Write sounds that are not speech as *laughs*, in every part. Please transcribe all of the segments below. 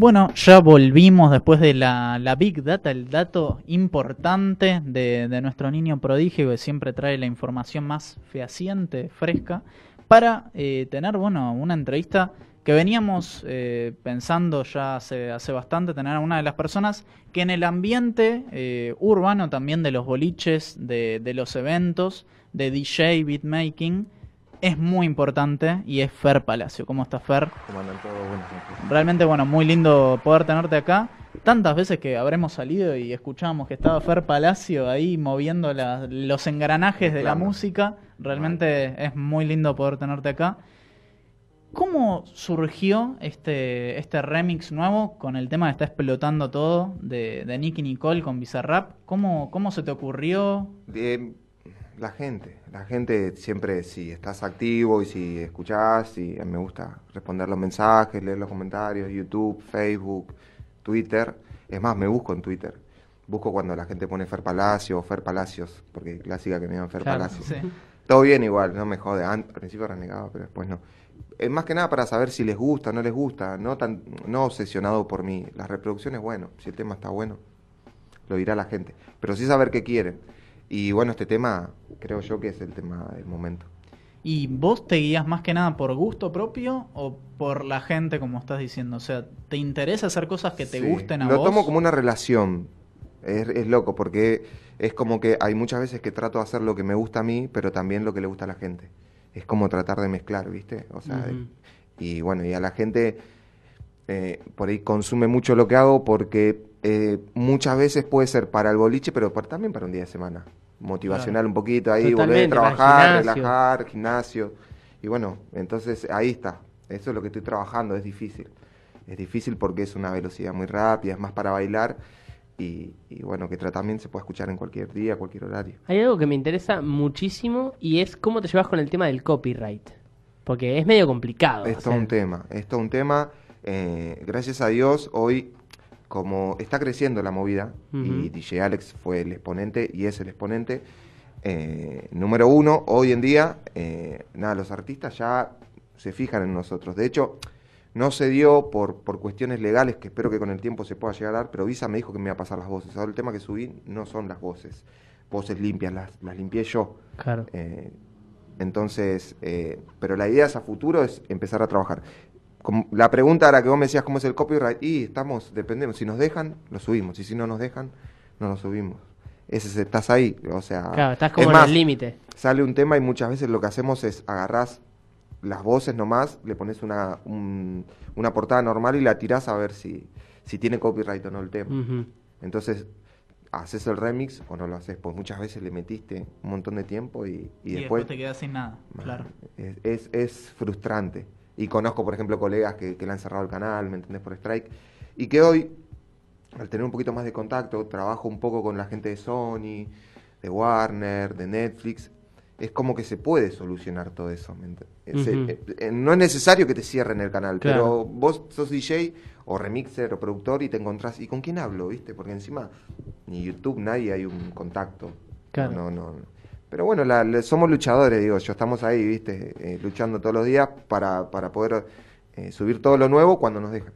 Bueno, ya volvimos después de la, la Big Data, el dato importante de, de, nuestro niño prodigio que siempre trae la información más fehaciente, fresca, para eh, tener, bueno, una entrevista que veníamos eh, pensando ya hace, hace bastante, tener a una de las personas que en el ambiente eh, urbano también de los boliches, de, de los eventos, de DJ, beatmaking, es muy importante y es Fer Palacio. ¿Cómo estás, Fer? ¿Cómo andan todos? Buenas Realmente, bueno, muy lindo poder tenerte acá. Tantas veces que habremos salido y escuchábamos que estaba Fer Palacio ahí moviendo la, los engranajes de la música. Realmente es muy lindo poder tenerte acá. ¿Cómo surgió este, este remix nuevo con el tema que está explotando todo de, de Nicky Nicole con Bizarrap? ¿Cómo, ¿Cómo se te ocurrió? De, la gente, la gente siempre, si estás activo y si escuchás, y me gusta responder los mensajes, leer los comentarios, YouTube, Facebook, Twitter. Es más, me busco en Twitter. Busco cuando la gente pone Fer Palacio o Fer Palacios, porque clásica que me llaman Fer Claro, Palacios. sí. Todo bien igual, no me jode. Al principio renegaba, pero después no. Es más que nada para saber si les gusta o no les gusta, no tan no obsesionado por mí. Las reproducciones, bueno, si el tema está bueno, lo dirá la gente. Pero sí saber qué quieren. Y bueno, este tema creo yo que es el tema del momento. ¿Y vos te guías más que nada por gusto propio o por la gente, como estás diciendo? O sea, ¿te interesa hacer cosas que te Sí. gusten a Lo vos? tomo como una relación. Es, es loco porque es como que hay muchas veces que trato de hacer lo que me gusta a mí, pero también lo que le gusta a la gente. Es como tratar de mezclar, ¿viste? O sea, y bueno, y a la gente eh, por ahí consume mucho lo que hago porque eh, muchas veces puede ser para el boliche, pero para- también para un día de semana. Motivacional Claro. un poquito ahí, volver a trabajar, gimnasio. relajar, gimnasio. Y bueno, entonces ahí está. Eso es lo que estoy trabajando, es difícil. Es difícil porque es una velocidad muy rápida, es más para bailar. Y, y bueno, que también se puede escuchar en cualquier día, cualquier horario. Hay algo que me interesa muchísimo y es cómo te llevas con el tema del copyright. Porque es medio complicado. Es o todo sea, un tema, es todo un tema. Eh, gracias a Dios, hoy, como está creciendo la movida, y. DJ Alex fue el exponente y es el exponente, eh, número uno, hoy en día, eh, nada, los artistas ya se fijan en nosotros. De hecho, no se dio por, por cuestiones legales, que espero que con el tiempo se pueda llegar a dar, pero Visa me dijo que me iba a pasar las voces. Ahora el tema que subí no son las voces, voces limpias, las, las limpié yo. Claro. Eh, entonces, pero la idea es a futuro es empezar a trabajar. Como la pregunta era que vos me decías cómo es el copyright, y estamos, dependemos, si nos dejan, lo subimos, y si no nos dejan, no lo subimos. Ese es- estás ahí, o sea, Claro, estás es como en más, el límite. sale un tema y muchas veces lo que hacemos es agarrás las voces nomás, le pones una, un- una portada normal y la tirás a ver si, si tiene copyright o no el tema. Entonces, haces el remix o no lo haces, pues muchas veces le metiste un montón de tiempo y, y Y, después, después te quedas sin nada, claro. es, es, es frustrante. Y conozco, por ejemplo, colegas que, que le han cerrado el canal, ¿me entendés? Por Strike. Y que hoy, al tener un poquito más de contacto, trabajo un poco con la gente de Sony, de Warner, de Netflix. Es como que se puede solucionar todo eso. ¿me ent- se- Ujú. eh, eh, no es necesario que te cierren el canal, Claro. pero vos sos DJ o remixer o productor y te encontrás. ¿Y con quién hablo? ¿Viste? Porque encima ni YouTube, nadie hay un contacto. Claro. No, no, no. Pero bueno, la- la- somos luchadores, digo yo, estamos ahí, ¿viste? Eh, luchando todos los días para, para poder eh, subir todo lo nuevo cuando nos dejan.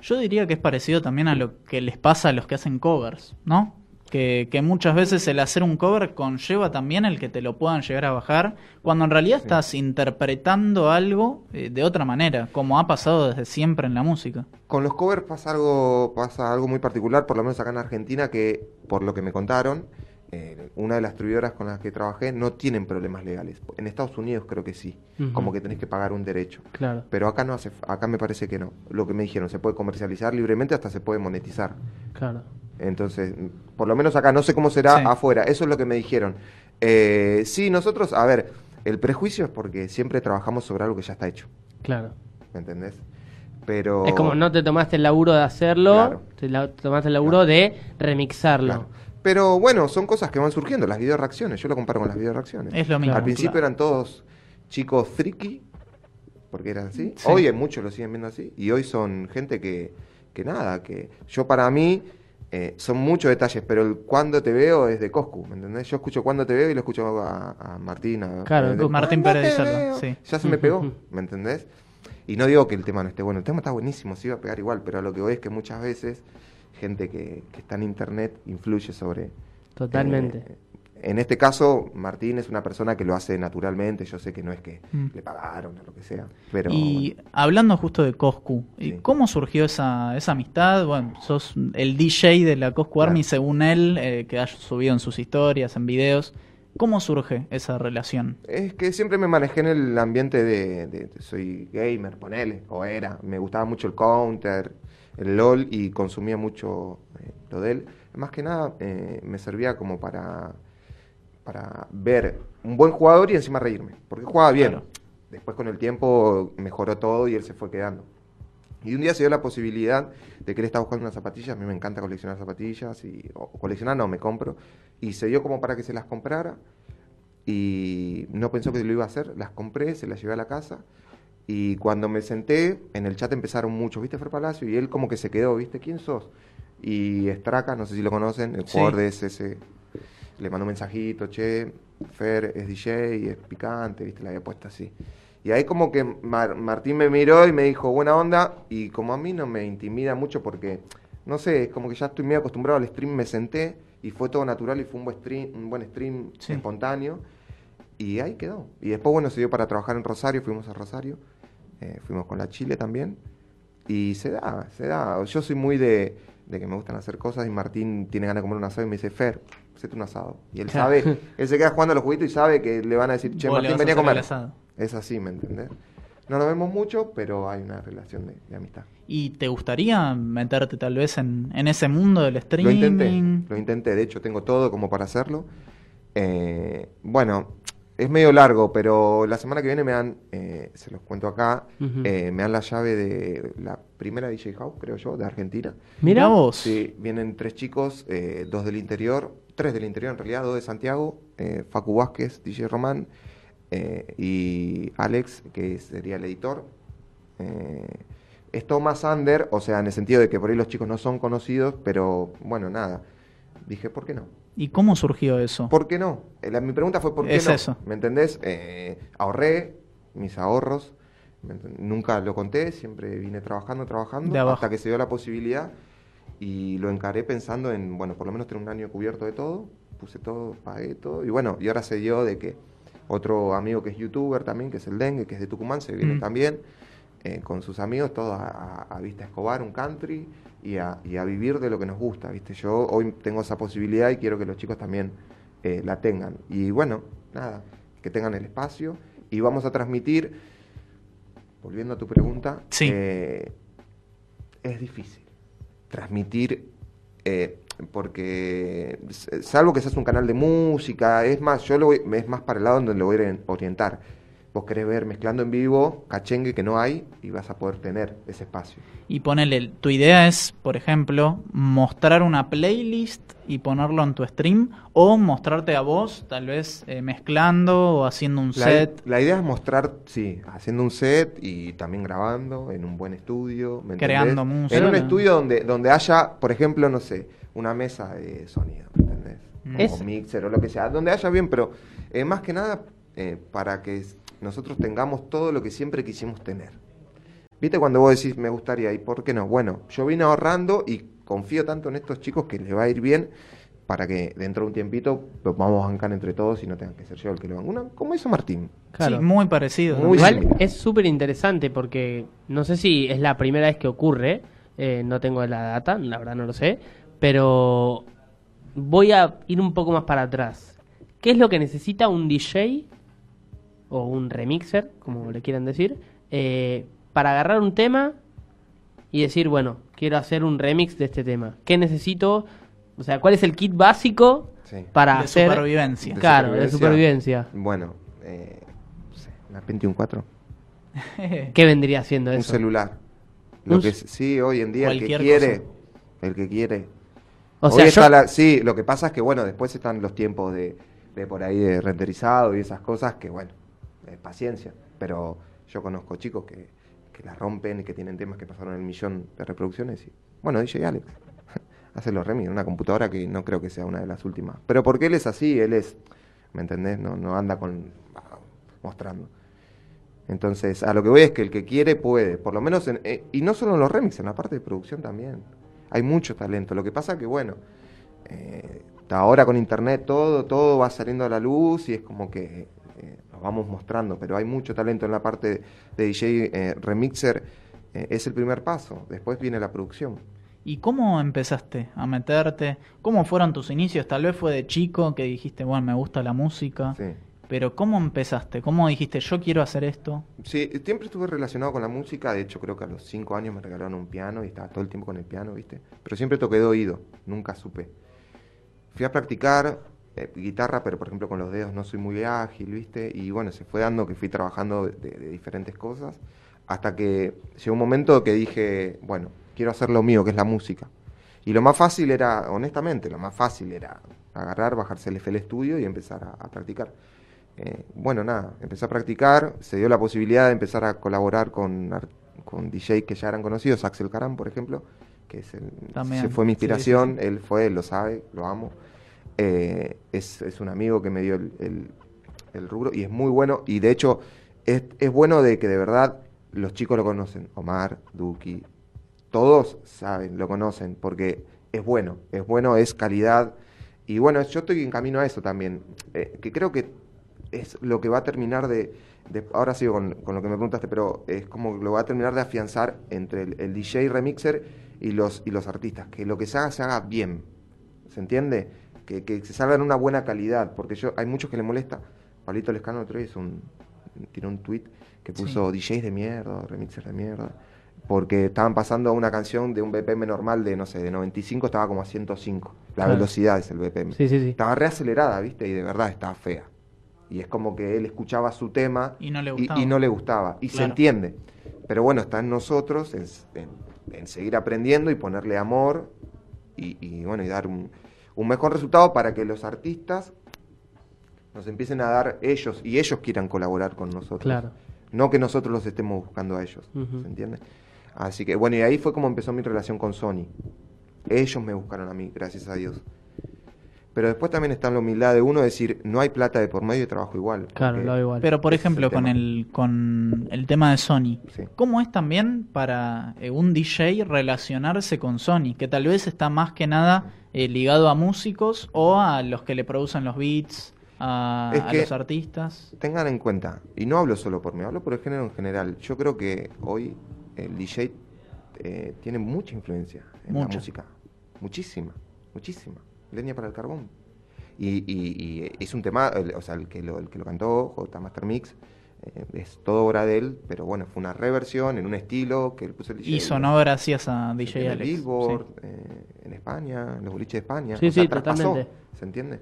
Yo diría que es parecido también a lo que les pasa a los que hacen covers, ¿no? Que, que muchas veces el hacer un cover conlleva también el que te lo puedan llegar a bajar, cuando en realidad estás interpretando algo eh, de otra manera, como ha pasado desde siempre en la música. Con los covers pasa algo, pasa algo muy particular, por lo menos acá en Argentina, que por lo que me contaron, eh, una de las distribuidoras con las que trabajé no tienen problemas legales. En Estados Unidos creo que sí, como que tenés que pagar un derecho. Claro. Pero acá no hace, acá me parece que no. Lo que me dijeron, se puede comercializar libremente, hasta se puede monetizar. Claro. Entonces, por lo menos acá no sé cómo será Sí. afuera. Eso es lo que me dijeron. Eh, sí, nosotros, a ver, el prejuicio es porque siempre trabajamos sobre algo que ya está hecho. Claro. ¿Me entendés? Pero. Es como no te tomaste el laburo de hacerlo, Claro. te la- tomaste el laburo de remixarlo. Claro. Pero bueno, son cosas que van surgiendo, las video reacciones. Yo lo comparo con las video reacciones. Es lo mismo. Al principio claro. eran todos chicos friki, porque eran así. Sí. Hoy hay muchos lo siguen viendo así. Y hoy son gente que, que nada, que yo para mí eh, son muchos detalles, pero el cuando te veo es de Coscu, ¿me entendés? Yo escucho cuando te veo y lo escucho a, a Martín. a- Claro, de- con Martín "Cuando Pérez de Salva, veo". sí. Ya se me pegó, ¿me entendés? Y no digo que el tema no esté bueno, el tema está buenísimo, se iba a pegar igual, pero lo que voy es que muchas veces gente que, que está en internet influye sobre... Totalmente. eh, en este caso, Martín es una persona que lo hace naturalmente, yo sé que no es que Mm. le pagaron o lo que sea, pero... Y hablando justo de Coscu, ¿y Sí. ¿cómo surgió esa, esa amistad? Bueno, sos el DJ de la Coscu Claro. Army, según él, eh, que ha subido en sus historias, en videos. ¿Cómo surge esa relación? Es que siempre me manejé en el ambiente de, de- de- soy gamer, ponele, o era. Me gustaba mucho el counter, el LOL y consumía mucho eh, lo de él. Más que nada eh, me servía como para, para ver un buen jugador y encima reírme, porque jugaba bien. Claro. Después con el tiempo mejoró todo y él se fue quedando. Y un día se dio la posibilidad de que él estaba buscando unas zapatillas, a mí me encanta coleccionar zapatillas, y, o coleccionar no, me compro, y se dio como para que se las comprara, y no pensó que lo iba a hacer, las compré, se las llevé a la casa, y cuando me senté, en el chat empezaron muchos, ¿viste Fer Palacio? Y él como que se quedó, ¿viste? ¿Quién sos? Y Straka, no sé si lo conocen, el Sí. jugador de SS, le mandó un mensajito, che, Fer es DJ, es picante, ¿viste? La había puesto así. Y ahí como que Mar- Martín me miró y me dijo, buena onda, y como a mí no me intimida mucho porque, no sé, es como que ya estoy medio acostumbrado al stream, me senté y fue todo natural y fue un buen stream, un buen stream Sí. espontáneo. Y ahí quedó. Y después, bueno, se dio para trabajar en Rosario, fuimos a Rosario, eh, fuimos con la Chile también. Y se da, se da. Yo soy muy de, de que me gustan hacer cosas y Martín tiene ganas de comer un asado y me dice, Fer, hacete un asado. Y él sabe, él se queda jugando a los juguitos y sabe que le van a decir, che, Martín, venía a comer. Es así, ¿me entendés? No nos vemos mucho, pero hay una relación de, de amistad. ¿Y te gustaría meterte tal vez en, en ese mundo del Lo streaming? intenté, lo intenté, de hecho tengo todo como para hacerlo. Eh, bueno, es medio largo, pero la semana que viene me dan, eh, se los cuento acá, eh, me dan la llave de la primera DJ House, creo yo, de Argentina. Mira Mira vos. Sí, vienen tres chicos, eh, dos del interior, tres del interior en realidad, dos de Santiago, eh, Facu Vázquez, DJ Román, eh, y Alex, que sería el editor. Eh, es todo más under, o sea, en el sentido de que por ahí los chicos no son conocidos, pero bueno, nada. Dije, ¿por qué no? ¿Y cómo surgió eso? ¿Por qué no? Eh, la- mi pregunta fue ¿por qué Es no? eso. ¿Me entendés? Eh, ahorré mis ahorros, ¿me enten- nunca lo conté, siempre vine trabajando, trabajando, hasta que se dio la posibilidad y lo encaré pensando en, bueno, por lo menos tener un año cubierto de todo, puse todo, pagué todo, y bueno, y ahora se dio de que otro amigo que es youtuber también, que es el Dengue, que es de Tucumán, se viene Mm. también, eh, con sus amigos, todos a- a Vista Escobar, un country, y a, y a vivir de lo que nos gusta, ¿viste? Yo hoy tengo esa posibilidad y quiero que los chicos también eh, la tengan. Y bueno, nada, que tengan el espacio y vamos a transmitir, volviendo a tu pregunta, Sí. eh, es difícil transmitir, eh, porque salvo que seas un canal de música, es más, yo lo voy- es más para el lado donde lo voy a ori- orientar. Vos querés ver mezclando en vivo, cachengue que no hay, y vas a poder tener ese espacio. Y ponele, tu idea es, por ejemplo, mostrar una playlist y ponerlo en tu stream, o mostrarte a vos, tal vez eh, mezclando o haciendo un La, set. la idea es mostrar, sí, haciendo un set y también grabando en un buen estudio. ¿me Creando entendés? música. En un estudio donde, donde haya, por ejemplo, no sé, una mesa de sonido, ¿me entendés? Mm. Es- O mixer o lo que sea, donde haya bien, pero eh, más que nada eh, para que nosotros tengamos todo lo que siempre quisimos tener. ¿Viste cuando vos decís me gustaría y por qué no? Bueno, yo vine ahorrando y confío tanto en estos chicos que les va a ir bien para que dentro de un tiempito los vamos a bancar entre todos y no tengan que ser yo el que lo banque. Una- como hizo Martín. Claro. Sí, muy parecido. Muy Igual similar. es súper interesante porque no sé si es la primera vez que ocurre, eh, no tengo la data, la verdad no lo sé, pero voy a ir un poco más para atrás. ¿Qué es lo que necesita un DJ o un remixer, como le quieran decir, eh, para agarrar un tema y decir, bueno, quiero hacer un remix de este tema? ¿Qué necesito? O sea, ¿cuál es el kit básico Sí. para De hacer... supervivencia. De Claro, de supervivencia. Bueno, eh, no sé, una Pentium 4. *laughs* ¿Qué vendría siendo Un eso? celular. Lo Un que sí, hoy en día el que quiere, cosa. el que quiere. O Hoy sea, está la- sí, lo que pasa es que bueno, después están los tiempos de, de por ahí de renderizado y esas cosas que bueno, eh, paciencia. Pero yo conozco chicos que, que la rompen y que tienen temas que pasaron el millón de reproducciones y bueno, DJ Alex *laughs* hace los remix en una computadora que no creo que sea una de las últimas. Pero porque él es así, él es, ¿me entendés? No, no anda con ah, mostrando. Entonces, a lo que voy es que el que quiere puede, por lo menos, en, eh, y no solo en los remixes, en la parte de producción también. Hay mucho talento. Lo que pasa que, bueno, eh, ahora con internet todo, todo va saliendo a la luz y es como que eh, vamos mostrando, pero hay mucho talento en la parte de DJ eh, remixer, eh, es el primer paso, después viene la producción. ¿Y cómo empezaste a meterte? ¿Cómo fueron tus inicios? Tal vez fue de chico que dijiste, bueno, me gusta la música. Sí. Pero ¿cómo empezaste? ¿Cómo dijiste, yo quiero hacer esto? Sí, siempre estuve relacionado con la música, de hecho creo que a los cinco años me regalaron un piano y estaba todo el tiempo con el piano, ¿viste? Pero siempre toqué de oído, nunca supe. Fui a practicar eh, guitarra, pero por ejemplo con los dedos no soy muy ágil, ¿viste? Y bueno, se fue dando que fui trabajando de, diferentes cosas, hasta que llegó un momento que dije, bueno, quiero hacer lo mío, que es la música. Y lo más fácil era, honestamente, lo más fácil era agarrar, bajarse el FL Studio y empezar a, a practicar. Eh, bueno, nada, empecé a practicar, se dio la posibilidad de empezar a colaborar con, con DJ que ya eran conocidos, Axel Caram, por ejemplo, que es el- También, se fue mi sí, inspiración, sí. él fue, él lo sabe, lo amo. Eh, es, es un amigo que me dio el, el- rubro y es muy bueno, y de hecho es, es bueno de que de verdad los chicos lo conocen, Omar, Duki, todos saben, lo conocen, porque es bueno, es bueno, es calidad. Y bueno, yo estoy en camino a eso también, eh, que creo que es lo que va a terminar de, de- ahora sigo con, con lo que me preguntaste, pero es como lo va a terminar de afianzar entre el, el DJ remixer y los, y los artistas, que lo que se haga se haga bien, ¿se entiende? Que, que se salga en una buena calidad, porque yo hay muchos que le molesta. Pablito Lescano otro día un, tiró un tweet que puso DJs de mierda, remixers de mierda, porque estaban pasando a una canción de un BPM normal de, no sé, de 95, estaba como a 105. La Claro. velocidad es el BPM. Sí, sí, sí. Estaba reacelerada, ¿viste? Y de verdad estaba fea. Y es como que él escuchaba su tema Y no le gustaba. y no le gustaba. Y se entiende. Pero bueno, está en nosotros en, en- en seguir aprendiendo y ponerle amor y, y, bueno, y dar un, un mejor resultado para que los artistas nos empiecen a dar ellos y ellos quieran colaborar con nosotros. Claro. No que nosotros los estemos buscando a ellos. ¿Se entiende? Así que bueno, y ahí fue como empezó mi relación con Sony. Ellos me buscaron a mí, gracias a Dios. Pero después también está la humildad de uno decir, no hay plata de por medio y trabajo igual. Claro, lo hago igual. Pero por el ejemplo, con el, con el tema de Sony, Sí. ¿cómo es también para eh, un DJ relacionarse con Sony? Que tal vez está más que nada eh, ligado a músicos o a los que le producen los beats, a, Es a que- los artistas. Tengan en cuenta, y no hablo solo por mí, hablo por el género en general. Yo creo que hoy el DJ eh, tiene mucha influencia en la música. Muchísima, muchísima. Leña para el carbón. Y, y- y es un tema, el- o sea, el que lo, el que lo cantó, J Master Mix, eh, es todo obra de él, pero bueno, fue una reversión en un estilo que él puso el DJ. Y sonó gracias a DJ tiene Alex. Billboard, sí. eh, en España, en los boliches de España. Sí, o sea, sí, traspasó, totalmente. ¿Se entiende?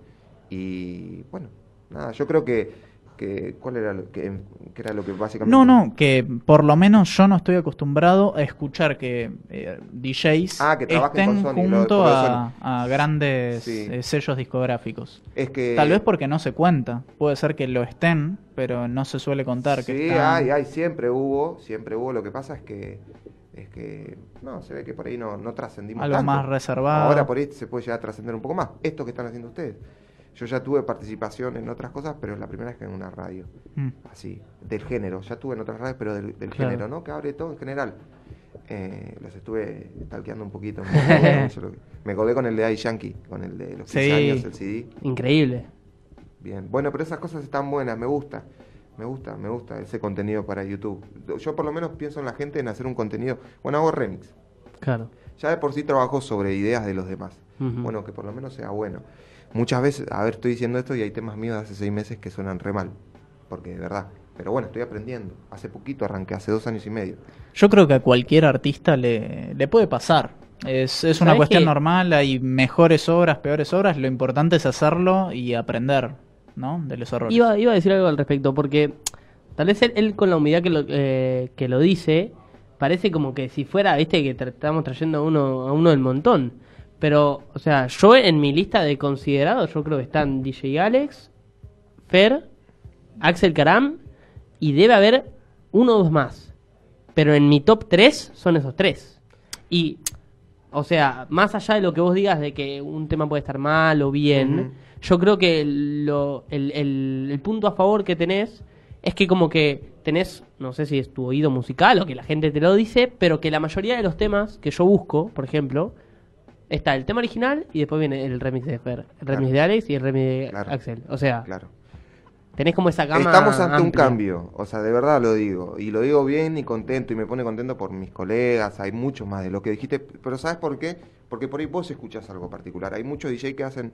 Y bueno, nada, yo creo que, que ¿cuál era lo que, que era lo que básicamente No, no, que por lo menos yo no estoy acostumbrado a escuchar que eh, DJs Ah, que estén con Sony, lo- junto lo a, a grandes Sí. eh, sellos discográficos. Es que Tal vez porque no se cuenta. Puede ser que lo estén, pero no se suele contar que Sí, están. hay, hay, siempre hubo, siempre hubo. Lo que pasa es que es que no, se ve que por ahí no, no trascendimos Algo tanto. más reservado. Ahora por ahí se puede llegar a trascender un poco más. Esto que están haciendo ustedes. Yo ya tuve participación en otras cosas, pero es la primera vez que en una radio. Mm. así, del género. Ya tuve en otras radios, pero del, del Claro. género, ¿no? Que abre todo en general. Eh, los estuve talqueando un poquito. *laughs* Me colgué, con el de Daddy Yankee, con el de los 15 Sí. años, el CD. Increíble. Bien. Bueno, pero esas cosas están buenas, me gusta. Me gusta, me gusta ese contenido para YouTube. Yo por lo menos pienso en la gente en hacer un contenido. Bueno, hago remix. Claro. Ya de por sí trabajo sobre ideas de los demás. Bueno, que por lo menos sea bueno. Muchas veces, a ver, estoy diciendo esto y hay temas míos de hace seis meses que suenan re mal. Porque de verdad. Pero bueno, estoy aprendiendo. Hace poquito arranqué, hace dos años y medio. Yo creo que a cualquier artista le, le puede pasar. Es, es una ¿Sabes cuestión normal, hay mejores obras, peores obras. Lo importante es hacerlo y aprender, ¿no? De los errores. Iba, iba a decir algo al respecto, porque tal vez él, él con la humildad que lo, eh, que lo dice, parece como que si fuera, viste, que tra- estamos trayendo a uno, a uno del montón. Pero, o sea, yo en mi lista de considerados, yo creo que están DJ Alex, Fer, Axel Karam, y debe haber uno o dos más. Pero en mi top 3 son esos tres. Y, o sea, más allá de lo que vos digas de que un tema puede estar mal o bien, yo creo que lo- el, el- el punto a favor que tenés es que como que tenés, no sé si es tu oído musical o que la gente te lo dice, pero que la mayoría de los temas que yo busco, por ejemplo, está el tema original y después viene el remix de Fer, el remix de Alex y el remix de Claro. Axel. O sea, Claro. tenés como esa gama Estamos ante un cambio, o sea, de verdad lo digo, y lo digo bien y contento, y me pone contento por mis colegas, hay mucho más de lo que dijiste, pero ¿sabes por qué? Porque por ahí vos escuchas algo particular, hay muchos DJ que hacen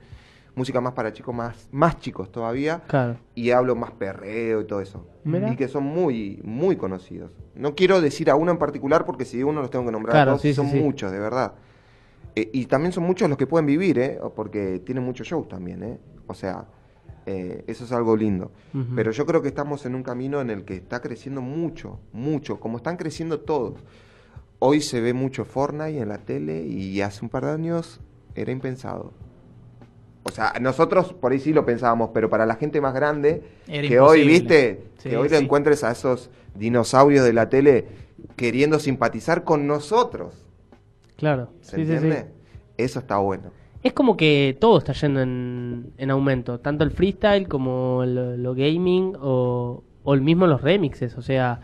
música más para chicos más, más chicos todavía, Claro. y hablo más perreo y todo eso, Mira. y que son muy, muy conocidos. No quiero decir a uno en particular, porque si digo uno los tengo que nombrar Claro, a todos, sí, son sí. muchos, de verdad. Eh, y también son muchos los que pueden vivir, ¿eh? Porque tienen muchos shows también, ¿eh? O sea, eh, eso es algo lindo. Pero yo creo que estamos en un camino en el que está creciendo mucho, mucho, como están creciendo todos. Hoy se ve mucho Fortnite en la tele y hace un par de años era impensado. O sea, nosotros por ahí sí lo pensábamos, pero para la gente más grande, Era que hoy, viste, Sí, que hoy sí. encuentres a esos dinosaurios de la tele queriendo simpatizar con nosotros. Claro. ¿Se Sí, sí, sí. entiende? Eso está bueno. Es como que todo está yendo en, en aumento, tanto el freestyle como lo, lo gaming o, o el mismo los remixes, o sea,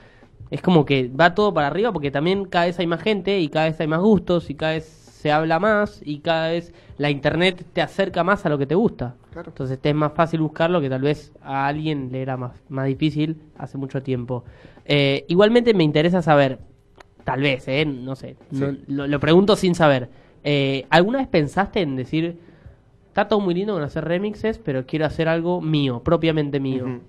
es como que va todo para arriba porque también cada vez hay más gente y cada vez hay más gustos y cada vez se habla más y cada vez la internet te acerca más a lo que te gusta. Claro. Entonces te es más fácil buscarlo que tal vez a alguien le era más, más difícil hace mucho tiempo. Eh, igualmente me interesa saber, tal vez, eh, no sé, no- lo, lo pregunto sin saber. Eh, ¿Alguna vez pensaste en decir, está todo muy lindo con hacer remixes, pero quiero hacer algo mío, propiamente mío?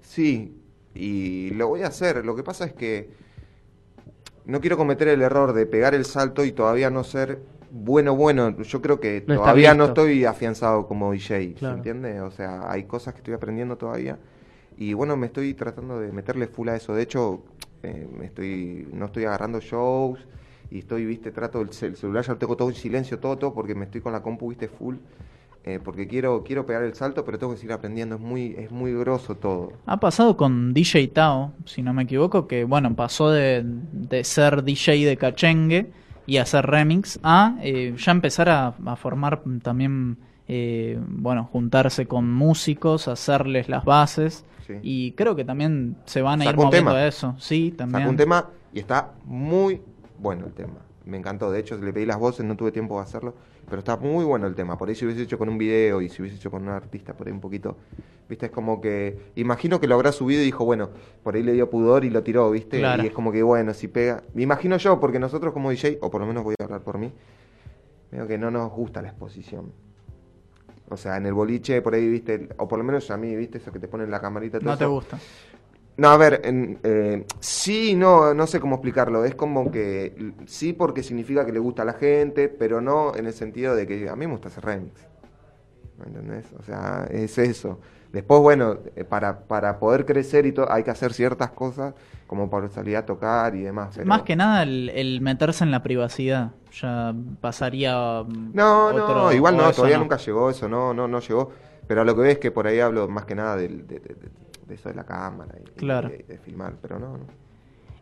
Sí, y lo voy a hacer. Lo que pasa es que no quiero cometer el error de pegar el salto y todavía no ser bueno, bueno. Yo creo que No todavía no estoy afianzado como DJ, Claro. ¿se entiende? O sea, hay cosas que estoy aprendiendo todavía. Y bueno, me estoy tratando de meterle full a eso. De hecho, me estoy, no estoy agarrando shows y estoy, viste, trato el, cel- celular, ya lo tengo todo en silencio, todo, todo, porque me estoy con la compu, viste, full. eh, porque quiero, quiero pegar el salto, pero tengo que seguir aprendiendo. Es muy, es muy grosso todo. Ha pasado con DJ Tao, si no me equivoco, que bueno, pasó de, de ser DJ de cachengue y hacer remix a eh, ya empezar a, a formar también, eh, bueno, juntarse con músicos, hacerles las bases. Sí. Y creo que también se van a ir Sacó un moviendo a eso. Sí, también. Sacó un tema y está muy bueno el tema. Me encantó. De hecho, le pedí las voces, no tuve tiempo de hacerlo. Pero está muy bueno el tema. Por ahí si hubiese hecho con un video y si hubiese hecho con un artista, por ahí un poquito. Viste, es como que. Imagino que lo habrá subido y dijo, bueno, por ahí le dio pudor y lo tiró, ¿viste? Claro. Y es como que, bueno, si pega. Me imagino yo, porque nosotros como DJ, o por lo menos voy a hablar por mí, veo que no nos gusta la exposición. O sea, en el boliche, por ahí, viste, o por lo menos a mí, viste, eso que te ponen la camarita. todo No te eso. gusta. No, a ver, en, eh, sí, no, no sé cómo explicarlo. Es como que sí porque significa que le gusta a la gente, pero no en el sentido de que a mí me gusta hacer remix. ¿Me entendés? O sea, es eso. Después, bueno, eh, para, para poder crecer y todo, hay que hacer ciertas cosas como para salir a tocar y demás. pero- Más que nada el, el meterse en la privacidad. Ya pasaría. mm, No, otro- no, igual no, todavía nunca llegó eso, no, no, no llegó. Pero a lo que ves es que por ahí hablo más que nada de, de- de- de eso de la cámara y, Claro. de, de filmar, pero no, no.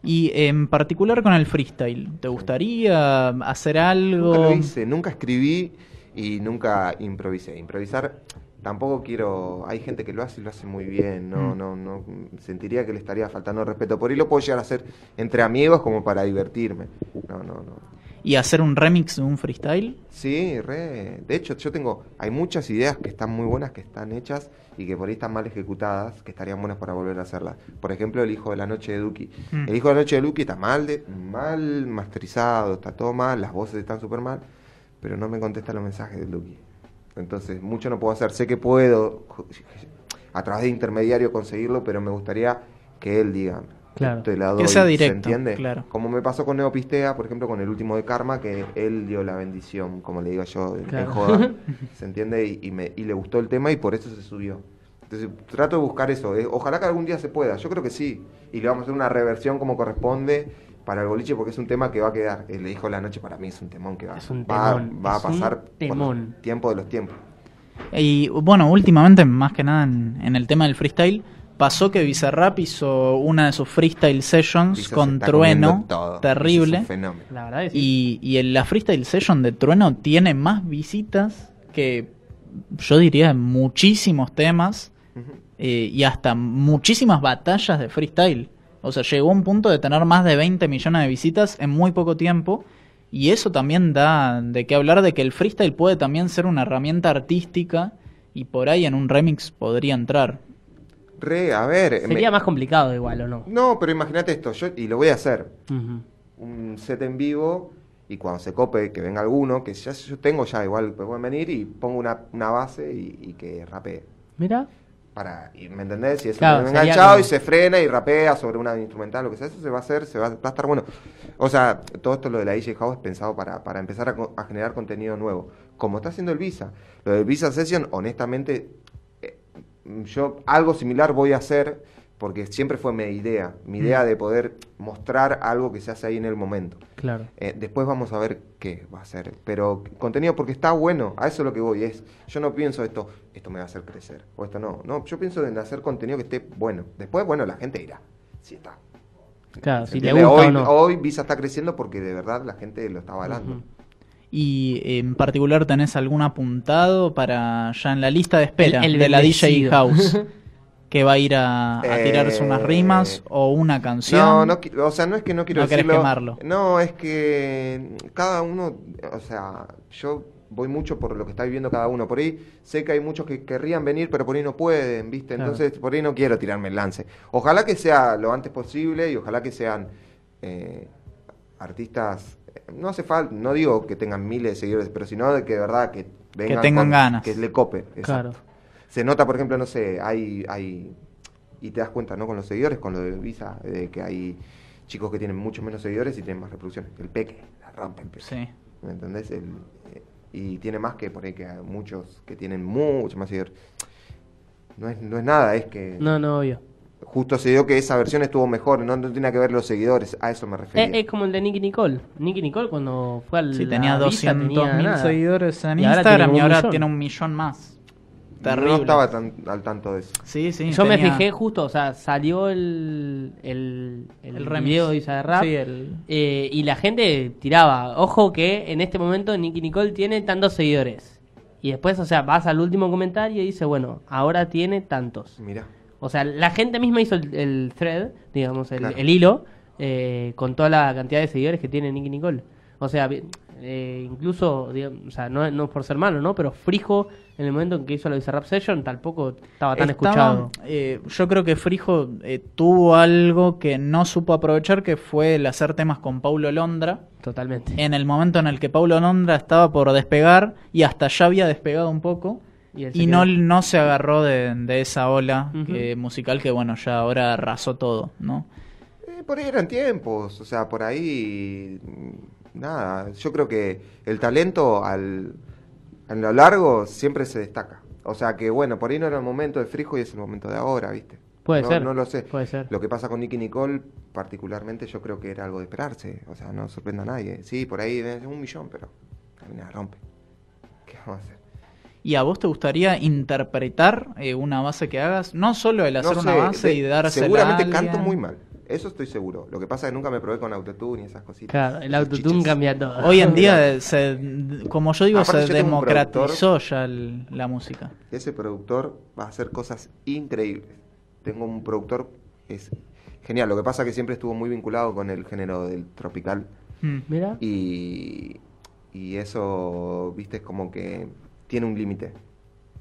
Y en particular con el freestyle, ¿te gustaría hacer algo? Nunca lo hice, nunca escribí y nunca improvisé. Improvisar tampoco quiero. Hay gente que lo hace y lo hace muy bien. No, Mm. no, no. Sentiría que le estaría faltando respeto. Por ahí lo puedo llegar a hacer entre amigos como para divertirme. No, no, no. ¿Y hacer un remix de un freestyle? Sí, re. De hecho, yo tengo. Hay muchas ideas que están muy buenas, que están hechas y que por ahí están mal ejecutadas, que estarían buenas para volver a hacerlas. Por ejemplo, El Hijo de la Noche de Duki. Mm. El Hijo de la Noche de Duki está mal, de, mal masterizado, está todo mal, las voces están súper mal, pero no me contesta los mensajes de Duki. Entonces, mucho no puedo hacer. Sé que puedo a través de intermediario conseguirlo, pero me gustaría que él diga. Claro. Te la Que sea ¿se directo, entiende? claro. Como me pasó con Neopistea, por ejemplo, con el último de Karma, que él dio la bendición, como le digo yo, en- en Claro. joda, *laughs* ¿se entiende? Y, y me, y le gustó el tema y por eso se subió. Entonces, trato de buscar eso. eh, Ojalá que algún día se pueda. Yo creo que sí. Y le vamos a hacer una reversión como corresponde para el boliche porque es un tema que va a quedar. El Hijo de la Noche para mí es un temón que va, Es un va, temón, va a pasar por el tiempo de los tiempos. Y bueno, últimamente, más que nada en, en el tema del freestyle, pasó que Bizarrap hizo una de sus freestyle sessions con Trueno, terrible. Es un fenómeno. La verdad es sí. Y, y en la freestyle session de Trueno tiene más visitas que yo diría muchísimos temas. Eh, y hasta muchísimas batallas de freestyle. O sea, llegó a un punto de tener más de 20 millones de visitas en muy poco tiempo. Y eso también da de qué hablar de que el freestyle puede también ser una herramienta artística y por ahí en un remix podría entrar. Re, a ver. Sería me- más complicado igual, ¿o no? No, pero imagínate esto, yo y lo voy a hacer. Un set en vivo y cuando se cope, que venga alguno, que ya yo tengo ya igual, pues pueden venir y pongo una, una base y, y que rapee. Mira. Para, y, ¿me entendés? Si es Claro, un sería enganchado como- y se frena y rapea sobre una instrumental, lo que sea, eso se va a hacer, se va, va a estar bueno. O sea, todo esto lo de la DJ House es pensado para, para empezar a generar contenido nuevo. Como está haciendo el Visa. Lo del Visa Session, honestamente, eh, yo algo similar voy a hacer porque siempre fue mi idea, mi idea de poder mostrar algo que se hace ahí en el momento. Claro. Eh, después vamos a ver qué va a ser. Pero contenido porque está bueno, a eso es lo que voy. Es, yo no pienso esto, esto me va a hacer crecer, o esto no. No, yo pienso en hacer contenido que esté bueno. Después, bueno, la gente dirá, si está. Claro, ¿Se si le gusta hoy, o no. hoy Visa está creciendo porque de verdad la gente lo está avalando. Y en particular tenés algún apuntado para ya en la lista de espera El- el de la DJ. House *laughs* que va a ir a, a tirarse unas Eh, rimas o una canción. No, no, o sea, no es que no quiero No decirlo. quemarlo. No, es que cada uno, o sea, yo voy mucho por lo que está viviendo cada uno. Por ahí sé que hay muchos que querrían venir, pero por ahí no pueden, ¿viste? Claro. Entonces, por ahí no quiero tirarme el lance. Ojalá que sea lo antes posible y ojalá que sean eh, artistas. eh, No hace falta, no digo que tengan miles de seguidores, pero sino de que de verdad que vengan tengan con- ganas. Que le cope. exacto. Claro. Se nota, por ejemplo, no sé, hay, hay, y te das cuenta, ¿no? Con los seguidores, con lo de Visa, de que hay chicos que tienen mucho menos seguidores y tienen más reproducciones. El peque, la rompe el peque. Sí. ¿Me entendés? El, eh, y tiene más que por ahí que hay muchos que tienen mucho más seguidores. No es, no es nada, es que No, no, obvio. justo se dio que esa versión estuvo mejor, no, no tiene que ver los seguidores, a eso me refería. Es, es como el de Nicky Nicole. Nicky Nicole cuando fue al Sí, tenía la Visa 200 tenía mil nada. seguidores en Y Instagram y ahora millón. tiene un millón más. No estaba tan al tanto de eso. Sí, sí. Yo me fijé justo, o sea, salió el, el, el, el video de Isa de Rap Sí, el- eh, y la gente tiraba, ojo que en este momento Nicky Nicole tiene tantos seguidores. Y después, o sea, vas al último comentario y dice, bueno, ahora tiene tantos. Mira. O sea, la gente misma hizo el, el thread, digamos, el, Claro. el hilo, eh, con toda la cantidad de seguidores que tiene Nicky Nicole. O sea, eh, incluso, digamos, o sea, no, no por ser malo, ¿no? Pero Frijo, en el momento en que hizo la Bizarrap Session, tampoco estaba tan Estaba, escuchado. eh, yo creo que Frijo eh, tuvo algo que no supo aprovechar, que fue el hacer temas con Paulo Londra. Totalmente. En el momento en el que Paulo Londra estaba por despegar y hasta ya había despegado un poco. Y no, no se agarró de, de esa ola que- musical que, bueno, ya ahora arrasó todo, ¿no? Por ahí eran tiempos, o sea, por ahí nada, yo creo que el talento al a lo largo siempre se destaca. O sea que bueno, por ahí no era el momento de Frijo y es el momento de ahora, ¿viste? Puede No- ser. No lo sé. Puede ser. Lo que pasa con Nicky Nicole, particularmente, yo creo que era algo de esperarse. O sea, no sorprenda a nadie. Sí, por ahí es un millón, pero mina rompe. ¿Qué vamos a hacer? ¿Y a vos te gustaría interpretar eh, una base que hagas? No solo el hacer No una sé, base de- y dársela Seguramente a canto muy mal. Eso estoy seguro. Lo que pasa es que nunca me probé con autotune y esas cositas. Claro, el autotune cambia todo. Hoy en día, se, como yo digo, Aparte, se yo democratizó ya el- la música. Ese productor va a hacer cosas increíbles. Tengo un productor que es genial. Lo que pasa es que siempre estuvo muy vinculado con el género del tropical. Mm. Mira. Y, y eso, viste, es como que tiene un límite.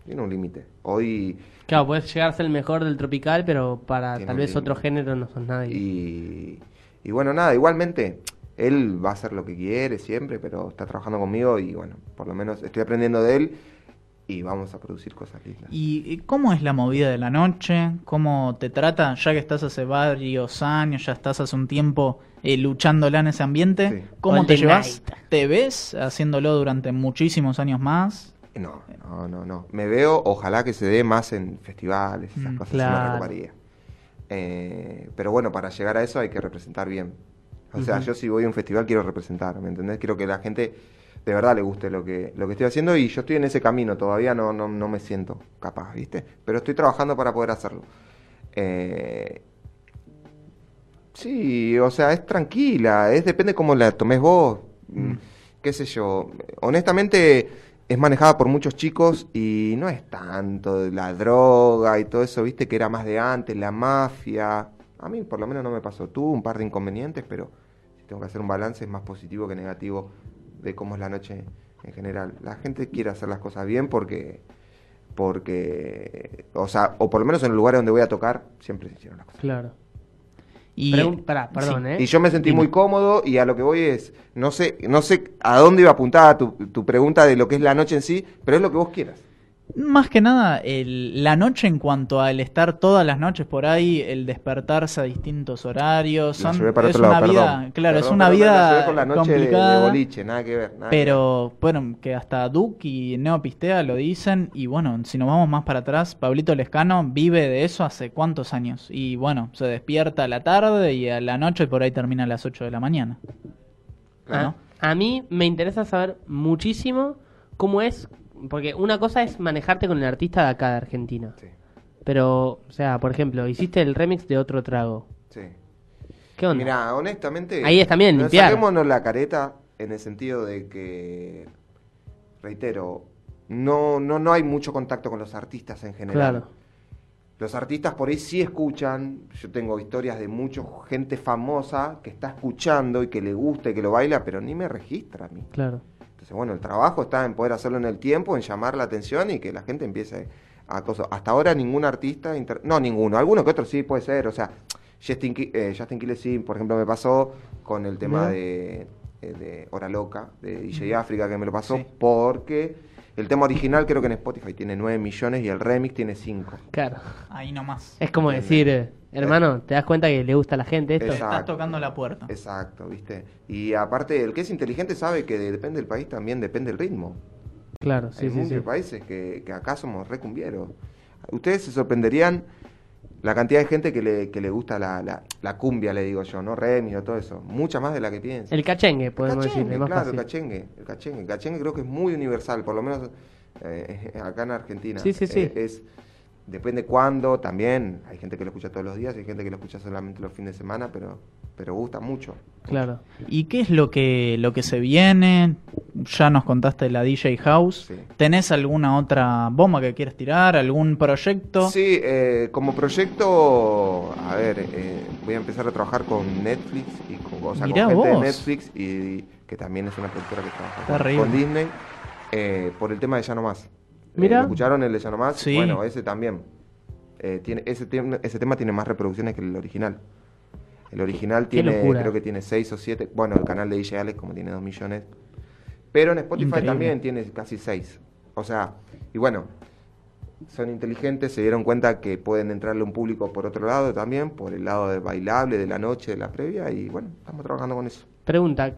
Tiene un límite. Hoy, Claro, puedes llegar a ser el mejor del tropical, pero para tal vez otro género no sos nadie. y, y bueno, nada, igualmente, él va a hacer lo que quiere siempre, pero está trabajando conmigo y bueno, por lo menos estoy aprendiendo de él y vamos a producir cosas lindas. ¿Y cómo es la movida de la noche? ¿Cómo te trata? Ya que estás hace varios años, ya estás hace un tiempo eh, luchándola en ese ambiente, Sí. ¿cómo All te llevas? night. ¿Te ves haciéndolo durante muchísimos años más? No, no, no, no. Me veo, ojalá que se dé más en festivales, esas Mm, cosas claro. me recoparía. Eh, pero bueno, para llegar a eso hay que representar bien. O sea, yo si voy a un festival quiero representar, ¿me entendés? Quiero que la gente de verdad le guste lo que, lo que estoy haciendo y yo estoy en ese camino, todavía no, no, no me siento capaz, ¿viste? Pero estoy trabajando para poder hacerlo. Eh, sí, o sea, es tranquila, es depende cómo la tomes vos, mm, qué sé yo. Honestamente, es manejada por muchos chicos y no es tanto la droga y todo eso, viste, que era más de antes, la mafia. A mí por lo menos no me pasó. Tuve un par de inconvenientes, pero si tengo que hacer un balance es más positivo que negativo de cómo es la noche en general. La gente quiere hacer las cosas bien porque, porque, o sea, o por lo menos en el lugar donde voy a tocar, siempre se hicieron las cosas. Claro. Y, Pregun- pará, perdón, ¿eh? Y yo me sentí Dime. muy cómodo y a lo que voy es, no sé, no sé a dónde iba apuntada tu, tu pregunta de lo que es la noche en sí, pero es lo que vos quieras. Más que nada, el- la noche en cuanto al estar todas las noches por ahí, el despertarse a distintos horarios, La son- es otro lado, una vida, perdón. claro, es una perdón, la llevé vida con la noche de- complicada. de, boliche, nada que ver. nada que Pero bueno, que hasta Duke y Neopistea lo dicen. Y bueno, si nos vamos más para atrás, Pablito Lescano vive de eso hace cuántos años. Y bueno, se despierta a la tarde y a la noche por ahí termina a las 8 de la mañana. ver. ¿no? A, a mí me interesa saber muchísimo cómo es, porque una cosa es manejarte con el artista de acá de Argentina. Sí, Pero, o sea, por ejemplo, hiciste el remix de otro trago. sí. ¿Qué onda? Mira, honestamente. Ahí es también limpiar. Saquémonos la careta en el sentido de que, reitero, no, no, no hay mucho contacto con los artistas en general. Claro. Los artistas por ahí sí escuchan. Yo tengo historias de mucha gente famosa que está escuchando y que le gusta y que lo baila, pero ni me registra a mí. Claro. Entonces, bueno, el trabajo está en poder hacerlo en el tiempo, en llamar la atención y que la gente empiece a cosas. Hasta ahora ningún artista, inter- no ninguno, alguno que otro sí puede ser, o sea, Justin, eh, Justin Quiles sí, por ejemplo, me pasó con el tema de, eh, de Hora Loca, de DJ África, que me lo pasó Sí. porque el tema original creo que en Spotify tiene 9 millones y el remix tiene 5. Claro. Ahí nomás. Es como decir, eh, hermano, ¿te das cuenta que le gusta a la gente esto? Exacto. Estás tocando la puerta. Exacto, ¿viste? Y aparte, el que es inteligente sabe que de- depende del país también depende el ritmo. Claro, sí, Hay sí, muchos sí. países que, que acá somos recumbieros. Ustedes se sorprenderían la cantidad de gente que le, que le gusta la, la, la cumbia, le digo yo, ¿no? Remix o todo eso. Mucha más de la que piensan. El cachengue, podemos más claro, fácil. el cachengue, el cachengue. El cachengue creo que es muy universal, por lo menos eh, *laughs* acá en Argentina. Sí, sí, sí. Eh, es, depende cuándo, también. Hay gente que lo escucha todos los días, hay gente que lo escucha solamente los fines de semana, pero, pero gusta mucho. Claro. ¿Y qué es lo que, lo que se viene? Ya nos contaste la DJ House. Sí. ¿Tenés alguna otra bomba que quieras tirar? ¿Algún proyecto? Sí, eh, como proyecto, a ver, eh, voy a empezar a trabajar con Netflix y con, o sea, con gente de. Netflix y, que también es una productora que trabaja Está con, con Disney eh, por el tema de Ya No Más. Eh, Mirá. ¿lo ¿Escucharon el de Ya No Más? Sí. Bueno, ese también. Eh, tiene, ese, ese tema tiene más reproducciones que el original. El original tiene, creo que tiene 6 o 7. Bueno, el canal de DJ Alex como tiene 2 millones. Pero en Spotify Increíble. también tiene casi 6. O sea, y bueno, son inteligentes, se dieron cuenta que pueden entrarle un público por otro lado también, por el lado del bailable, de la noche, de la previa, y bueno, estamos trabajando con eso. Pregunta,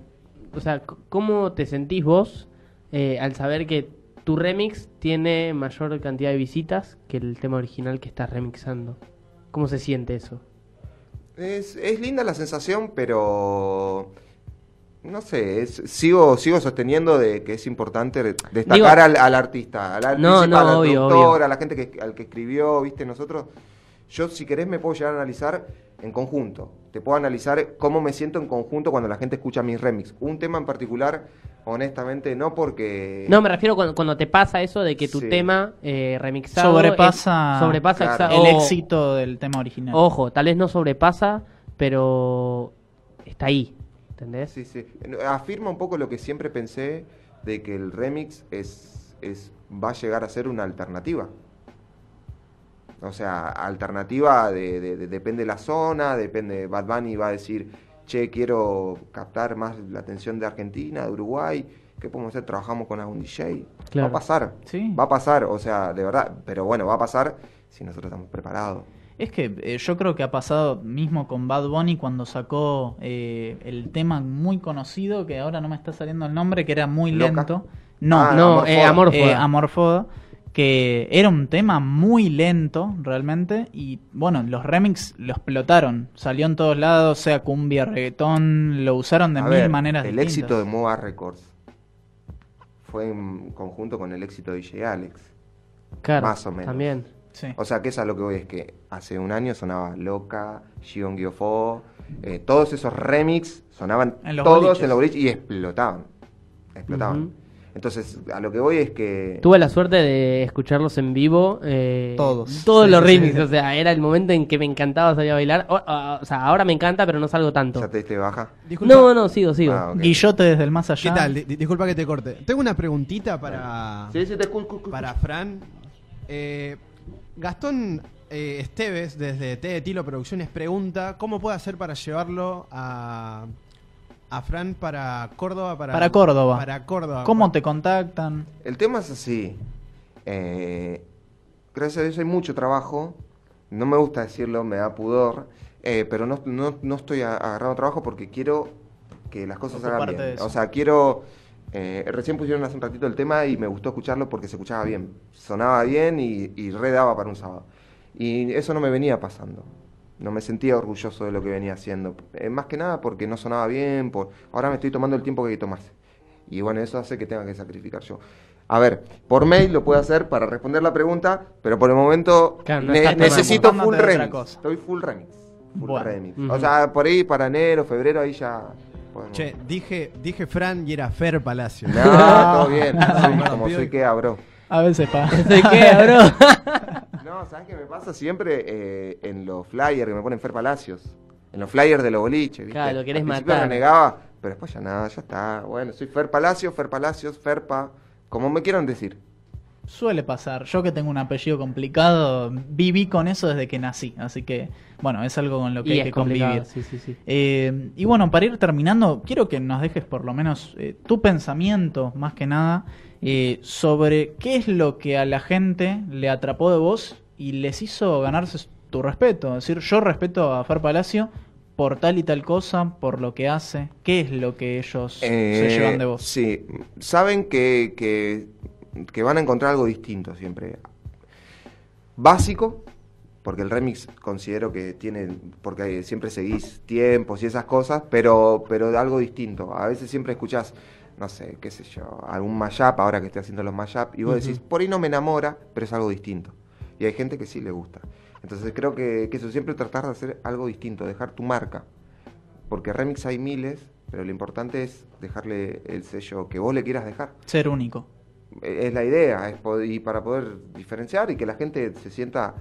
o sea, ¿cómo te sentís vos eh, al saber que tu remix tiene mayor cantidad de visitas que el tema original que estás remixando? ¿Cómo se siente eso? Es, es linda la sensación, pero no sé, es- sigo, sigo sosteniendo de que es importante destacar Digo- al, al artista, al, No, no, al obvio, productor, obvio. a la gente que, al que escribió, viste, nosotros, yo si querés me puedo llegar a analizar en conjunto, te puedo analizar cómo me siento en conjunto cuando la gente escucha mis remix. Un tema en particular, honestamente, no porque... No, me refiero cuando, cuando te pasa eso de que tu Sí. tema eh, remixado Sobrepasa, es- sobrepasa Claro. el éxito del tema original. Ojo, tal vez no sobrepasa, pero está ahí, ¿entendés? Sí, sí. Afirma un poco lo que siempre pensé de que el remix es, es va a llegar a ser una alternativa. O sea, alternativa de, de- de- depende de la zona, depende, Bad Bunny va a decir, che, quiero captar más la atención de Argentina, de Uruguay, ¿qué podemos hacer? Trabajamos con algún DJ. Claro. Va a pasar, Sí. va a pasar, o sea, de verdad, pero bueno, va a pasar si nosotros estamos preparados. Es que eh, yo creo que ha pasado mismo con Bad Bunny cuando sacó eh, el tema muy conocido, que ahora no me está saliendo el nombre, que era muy ¿Loca? lento. No, Ah, no, Amor eh, Foda. Amorfoda. eh, Amorfoda, que era un tema muy lento realmente y bueno, los remix lo explotaron, salió en todos lados, sea cumbia, reggaetón, lo usaron de A mil ver, maneras El distintas. éxito de Moa Records fue en conjunto con el éxito de DJ Alex. Claro, Más o menos. También. Sí. O sea, que es a lo que voy, es que hace un año sonaba Loca, Gion Giofo, eh, todos esos remix sonaban En los todos boliches. en los boliches y explotaban. Explotaban. Ujú. Entonces, a lo que voy es que... Tuve la suerte de escucharlos en vivo. eh, Todos. Todos Sí, los remixes. sí. O sea, era el momento en que me encantaba salir a bailar. O, o sea, ahora me encanta, pero no salgo tanto. ¿Ya te diste baja? Disculpa, No, no, sigo, sigo. Ah, ok. Guillote desde el más allá. ¿Qué tal? Di- disculpa que te corte. Tengo una preguntita para, Sí, sí, te para Fran. Eh, Gastón eh, Esteves, desde T de Tilo Producciones, pregunta cómo puede hacer para llevarlo a, a Fran para Córdoba. Para, Para Córdoba. Para Córdoba. ¿Cómo te contactan? El tema es así. eh, gracias a Dios hay mucho trabajo. No me gusta decirlo, me da pudor. eh, pero no, no, no estoy agarrando trabajo porque quiero que las cosas tu hagan bien. eso. O sea, quiero... eh, recién pusieron hace un ratito el tema y me gustó escucharlo porque se escuchaba bien. Sonaba bien y, y redaba para un sábado. Y eso no me venía pasando. No me sentía orgulloso de lo que venía haciendo. Eh, más que nada porque no sonaba bien. Por... Ahora me estoy tomando el tiempo que hay que tomarse. Y bueno, eso hace que tenga que sacrificar yo. A ver, por mail lo puedo hacer para responder la pregunta, pero por el momento Claro, no ne- estás necesito full remix. Estoy full remix. Full Bueno. remix. O sea, por ahí para enero, febrero, ahí ya. podemos- Che, dije, dije Fran y era Fer Palacio. No, todo bien. *laughs* Soy- como soy que bro. A veces pa. ¿Soy qué, bro? *laughs* No, ¿sabes qué me pasa siempre eh, en los flyers que me ponen Fer Palacios? En los flyers de los boliches, ¿viste? Claro, lo querés Al matar. renegaba, pero después ya nada, ya está. Bueno, soy Fer Palacios, Fer Palacios, Ferpa, como me quieran decir. Suele pasar. Yo que tengo un apellido complicado, viví con eso desde que nací. Así que, bueno, es algo con lo que y hay es que complicado, convivir. Sí, sí, sí. Eh, y bueno, para ir terminando, quiero que nos dejes por lo menos eh, tu pensamiento, más que nada, eh, sobre qué es lo que a la gente le atrapó de vos y les hizo ganarse tu respeto. Es decir, yo respeto a Fer Palacio por tal y tal cosa, por lo que hace. ¿Qué es lo que ellos se Eh, llevan de vos? Sí, saben que, que, que van a encontrar algo distinto siempre. Básico, porque el remix considero que tiene, porque siempre seguís tiempos y esas cosas, pero, pero de algo distinto. A veces siempre escuchás, no sé, qué sé yo, algún mashup, ahora que estoy haciendo los mashup, y vos decís, por ahí no me enamora, pero es algo distinto. Y hay gente que sí le gusta. Entonces creo que, que eso, siempre tratar de hacer algo distinto, dejar tu marca. Porque remix hay miles, pero lo importante es dejarle el sello que vos le quieras dejar. Ser único. Es la idea, es pod- y para poder diferenciar y que la gente se sienta...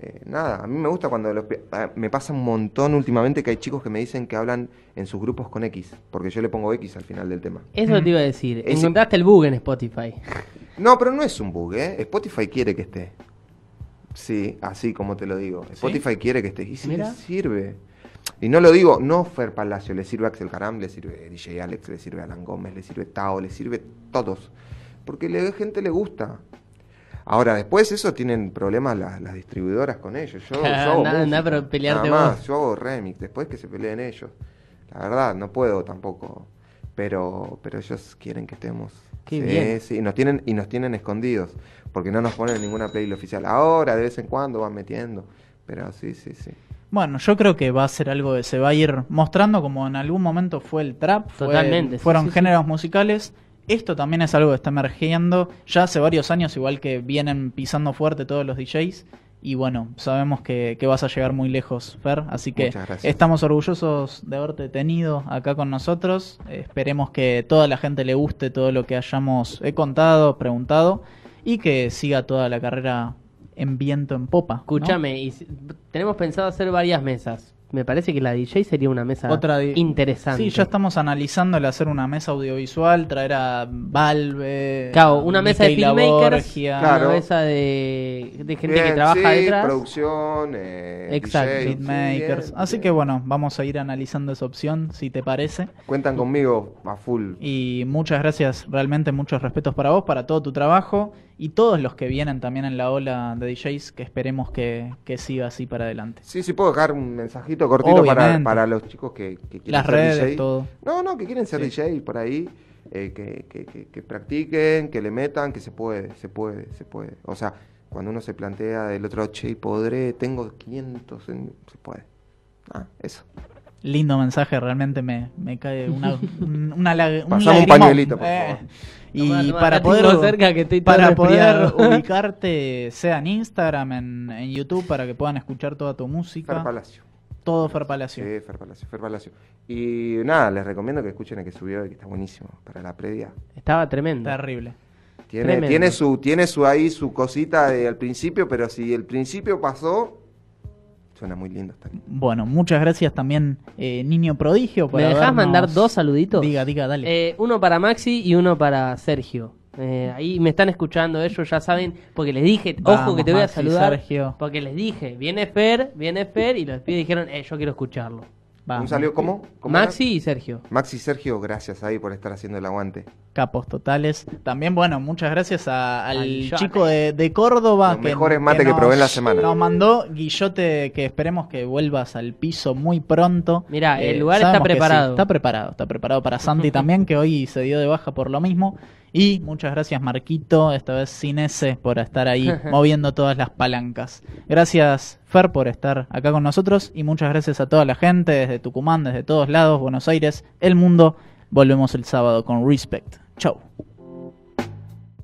eh, nada, a mí me gusta cuando los ah, me pasa un montón últimamente que hay chicos que me dicen que hablan en sus grupos con X, porque yo le pongo X al final del tema. Eso te iba a decir. Es- Encontraste el bug en Spotify. *laughs* No, pero no es un bug, ¿eh? Spotify quiere que esté. Sí, así como te lo digo. Spotify quiere que esté. Y Mira. le sirve. Y no lo digo, no Fer Palacio, le sirve a Axel Caram, le sirve DJ Alex, le sirve a Alan Gómez, le sirve Tao, le sirve todos. Porque la gente le gusta. Ahora, después eso tienen problemas las, las distribuidoras con ellos. Yo, *laughs* hago nada, nada, música, pero pelearte nada más. vos. Yo hago remix, después que se peleen ellos. La verdad, no puedo tampoco. Pero, pero ellos quieren que estemos. Qué sí, bien. sí, y nos tienen, y nos tienen escondidos. Porque no nos ponen en ninguna playlist oficial. Ahora, de vez en cuando van metiendo. Pero sí, sí, sí. Bueno, yo creo que va a ser algo que se va a ir mostrando como en algún momento fue el trap, fue- Totalmente, sí, fueron sí, sí. géneros musicales. Esto también es algo que está emergiendo ya hace varios años, igual que vienen pisando fuerte todos los DJs. Y bueno, sabemos que, que vas a llegar muy lejos, Fer. Así que estamos orgullosos de haberte tenido acá con nosotros. Eh, esperemos que toda la gente le guste todo lo que hayamos he contado, preguntado. Y que siga toda la carrera en viento en popa. ¿no? Escúchame, y tenemos pensado hacer varias mesas. Me parece que la DJ sería una mesa Otra di- interesante. Sí, ya estamos analizando el hacer una mesa audiovisual, traer a Valve. Claro, una mesa de filmmakers. Claro. una mesa de, de gente que trabaja sí, detrás. producción, eh, Exacto. DJ, sí, Beatmakers. bien, Así bien. que bueno, vamos a ir analizando esa opción, si te parece. Cuentan conmigo a full. Y muchas gracias, realmente muchos respetos para vos, para todo tu trabajo y todos los que vienen también en la ola de DJs, que esperemos que, que siga así para adelante. Sí, sí, puedo dejar un mensajito cortito para, para los chicos que, que quieren Las ser redes, DJ. todo. No, no, que quieren ser Sí. DJ por ahí, eh, que, que, que, que practiquen, que le metan, que se puede, se puede, se puede. O sea, cuando uno se plantea del otro, che, podré, tengo 500, en- se puede. Ah, eso. Lindo mensaje, realmente me, me cae una, *laughs* un- una lag- un Pasame un pañuelito, por Eh, favor. Y para poder, cerca que estoy para poder *laughs* ubicarte, sea en Instagram, en, en YouTube, para que puedan escuchar toda tu música. Fer Palacio. Todo Fer Palacio. Sí, Fer Palacio, Fer Palacio. Y nada, les recomiendo que escuchen el que subió, que está buenísimo para la previa. Estaba tremendo. Terrible. Tiene, Tremendo. tiene su, tiene su ahí su cosita de, al principio, pero si el principio pasó, suena muy lindo. Está. Bueno, muchas gracias también, eh, Niño Prodigio. por ¿Me dejás habernos- mandar dos saluditos? Diga, diga, dale. Eh, uno para Maxi y uno para Sergio. Eh, ahí me están escuchando ellos, ya saben, porque les dije, ojo Vamos, que te voy a Maxi, saludar. Sergio. Porque les dije, viene Fer, viene Fer, y los pibes dijeron, eh, yo quiero escucharlo. Vamos. ¿Un salió cómo? ¿Cómo Maxi y Sergio. Maxi Sergio, gracias ahí por estar haciendo el aguante. Capos totales. También, bueno, muchas gracias a- al chico de, de Córdoba. Los mejores mates que probé en la semana. Nos mandó Guillote, que esperemos que vuelvas al piso muy pronto. Eh, Mirá, el lugar está que sí, preparado. está preparado, está preparado para Santi también, que hoy se dio de baja por lo mismo. Y muchas gracias, Marquito, esta vez sin ese, por estar ahí *laughs* moviendo todas las palancas. Gracias, Fer, por estar acá con nosotros. Y muchas gracias a toda la gente desde Tucumán, desde todos lados, Buenos Aires, el mundo. Volvemos el sábado con Respect. Chau.